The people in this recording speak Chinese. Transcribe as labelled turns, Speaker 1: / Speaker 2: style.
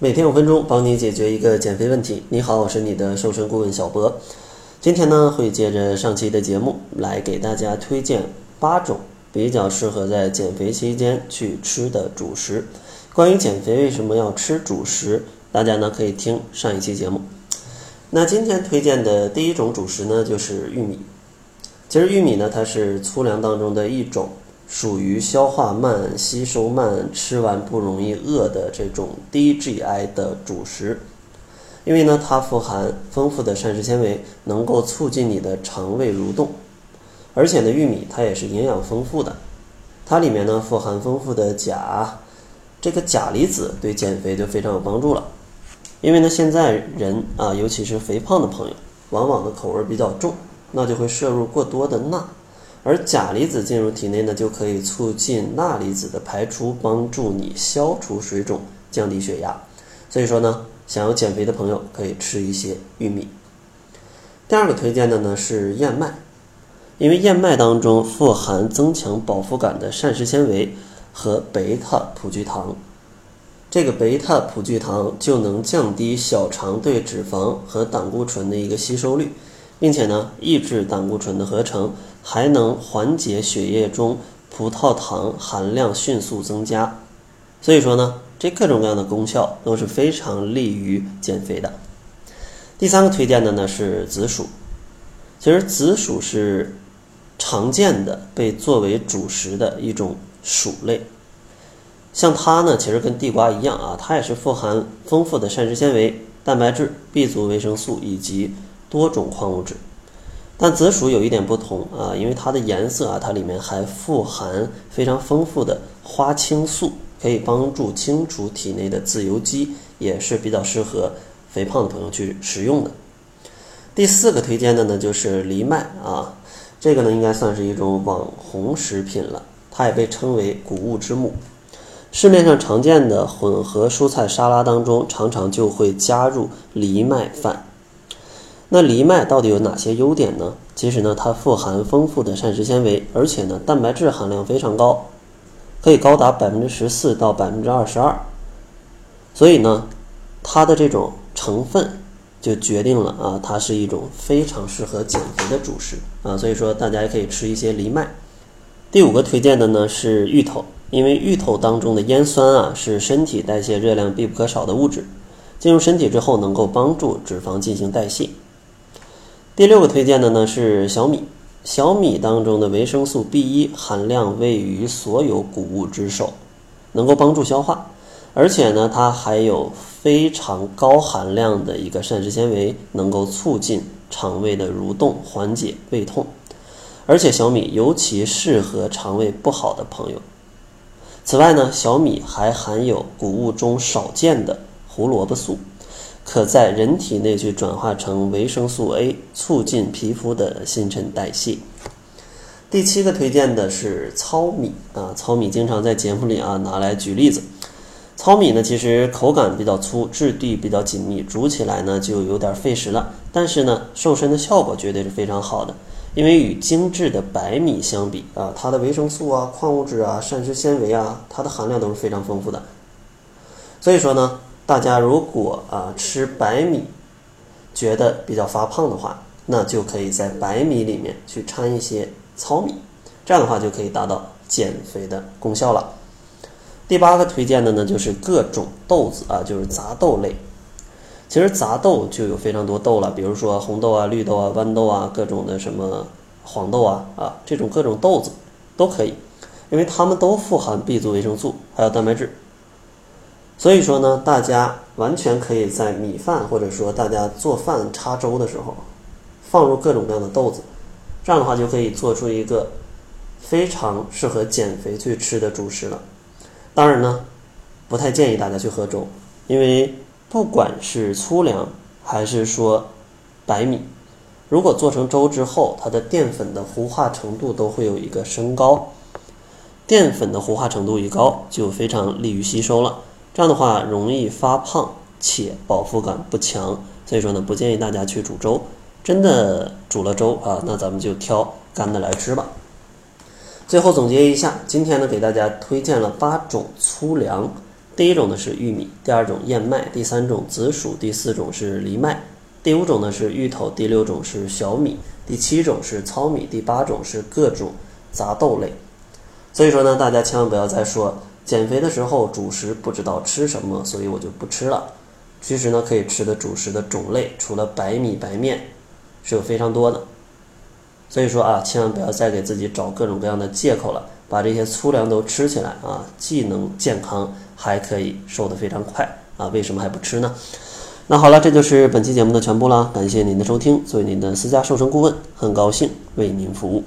Speaker 1: 每天五分钟，帮你解决一个减肥问题。你好，我是你的瘦身顾问小博。今天呢，会接着上期的节目来给大家推荐八种比较适合在减肥期间去吃的主食。关于减肥为什么要吃主食，大家呢可以听上一期节目。那今天推荐的第一种主食呢，就是玉米。其实玉米呢，它是粗粮当中的一种。属于消化慢、吸收慢、吃完不容易饿的这种低 GI 的主食，因为呢，它富含丰富的膳食纤维，能够促进你的肠胃蠕动，而且呢，玉米它也是营养丰富的，它里面呢富含丰富的钾，这个钾离子对减肥就非常有帮助了，因为呢，现在人啊，尤其是肥胖的朋友，往往的口味比较重，那就会摄入过多的钠。而钾离子进入体内呢，就可以促进钠离子的排出，帮助你消除水肿、降低血压。所以说呢，想要减肥的朋友可以吃一些玉米。第二个推荐的呢是燕麦，因为燕麦当中富含增强饱腹感的膳食纤维和贝塔葡聚糖，这个贝塔葡聚糖就能降低小肠对脂肪和胆固醇的一个吸收率。并且呢，抑制胆固醇的合成，还能缓解血液中葡萄糖含量迅速增加。所以说呢，这各种各样的功效都是非常利于减肥的。第三个推荐的呢是紫薯。其实紫薯是常见的被作为主食的一种薯类。像它呢，其实跟地瓜一样啊，它也是富含丰富的膳食纤维、蛋白质、B 族维生素以及。多种矿物质，但紫薯有一点不同啊，因为它的颜色啊，它里面还富含非常丰富的花青素，可以帮助清除体内的自由基，也是比较适合肥胖的朋友去食用的。第四个推荐的呢就是藜麦啊，这个呢应该算是一种网红食品了，它也被称为谷物之母。市面上常见的混合蔬菜沙拉当中，常常就会加入藜麦饭。那藜麦到底有哪些优点呢？其实呢，它富含丰富的膳食纤维，而且呢，蛋白质含量非常高，可以高达百分之十四到百分之二十二。所以呢，它的这种成分就决定了啊，它是一种非常适合减肥的主食啊。所以说，大家也可以吃一些藜麦。第五个推荐的呢是芋头，因为芋头当中的烟酸啊，是身体代谢热量必不可少的物质，进入身体之后能够帮助脂肪进行代谢。第六个推荐的呢是小米，小米当中的维生素 B 一含量位于所有谷物之首，能够帮助消化，而且呢它还有非常高含量的一个膳食纤维，能够促进肠胃的蠕动，缓解胃痛，而且小米尤其适合肠胃不好的朋友。此外呢，小米还含有谷物中少见的胡萝卜素。可在人体内去转化成维生素 A，促进皮肤的新陈代谢。第七个推荐的是糙米啊，糙米经常在节目里啊拿来举例子。糙米呢，其实口感比较粗，质地比较紧密，煮起来呢就有点费时了。但是呢，瘦身的效果绝对是非常好的，因为与精致的白米相比啊，它的维生素啊、矿物质啊、膳食纤维啊，它的含量都是非常丰富的。所以说呢。大家如果啊吃白米觉得比较发胖的话，那就可以在白米里面去掺一些糙米，这样的话就可以达到减肥的功效了。第八个推荐的呢就是各种豆子啊，就是杂豆类。其实杂豆就有非常多豆了，比如说红豆啊、绿豆啊、豌豆啊、各种的什么黄豆啊啊，这种各种豆子都可以，因为它们都富含 B 族维生素，还有蛋白质。所以说呢，大家完全可以在米饭或者说大家做饭插粥的时候，放入各种各样的豆子，这样的话就可以做出一个非常适合减肥去吃的主食了。当然呢，不太建议大家去喝粥，因为不管是粗粮还是说白米，如果做成粥之后，它的淀粉的糊化程度都会有一个升高，淀粉的糊化程度一高，就非常利于吸收了。这样的话容易发胖，且饱腹感不强，所以说呢，不建议大家去煮粥。真的煮了粥啊，那咱们就挑干的来吃吧。最后总结一下，今天呢给大家推荐了八种粗粮，第一种呢是玉米，第二种燕麦，第三种紫薯，第四种是藜麦，第五种呢是芋头，第六种是小米，第七种是糙米，第八种是各种杂豆类。所以说呢，大家千万不要再说减肥的时候主食不知道吃什么，所以我就不吃了。其实呢，可以吃的主食的种类，除了白米白面，是有非常多的。所以说啊，千万不要再给自己找各种各样的借口了，把这些粗粮都吃起来啊，既能健康，还可以瘦得非常快啊！为什么还不吃呢？那好了，这就是本期节目的全部了，感谢您的收听。作为您的私家瘦身顾问，很高兴为您服务。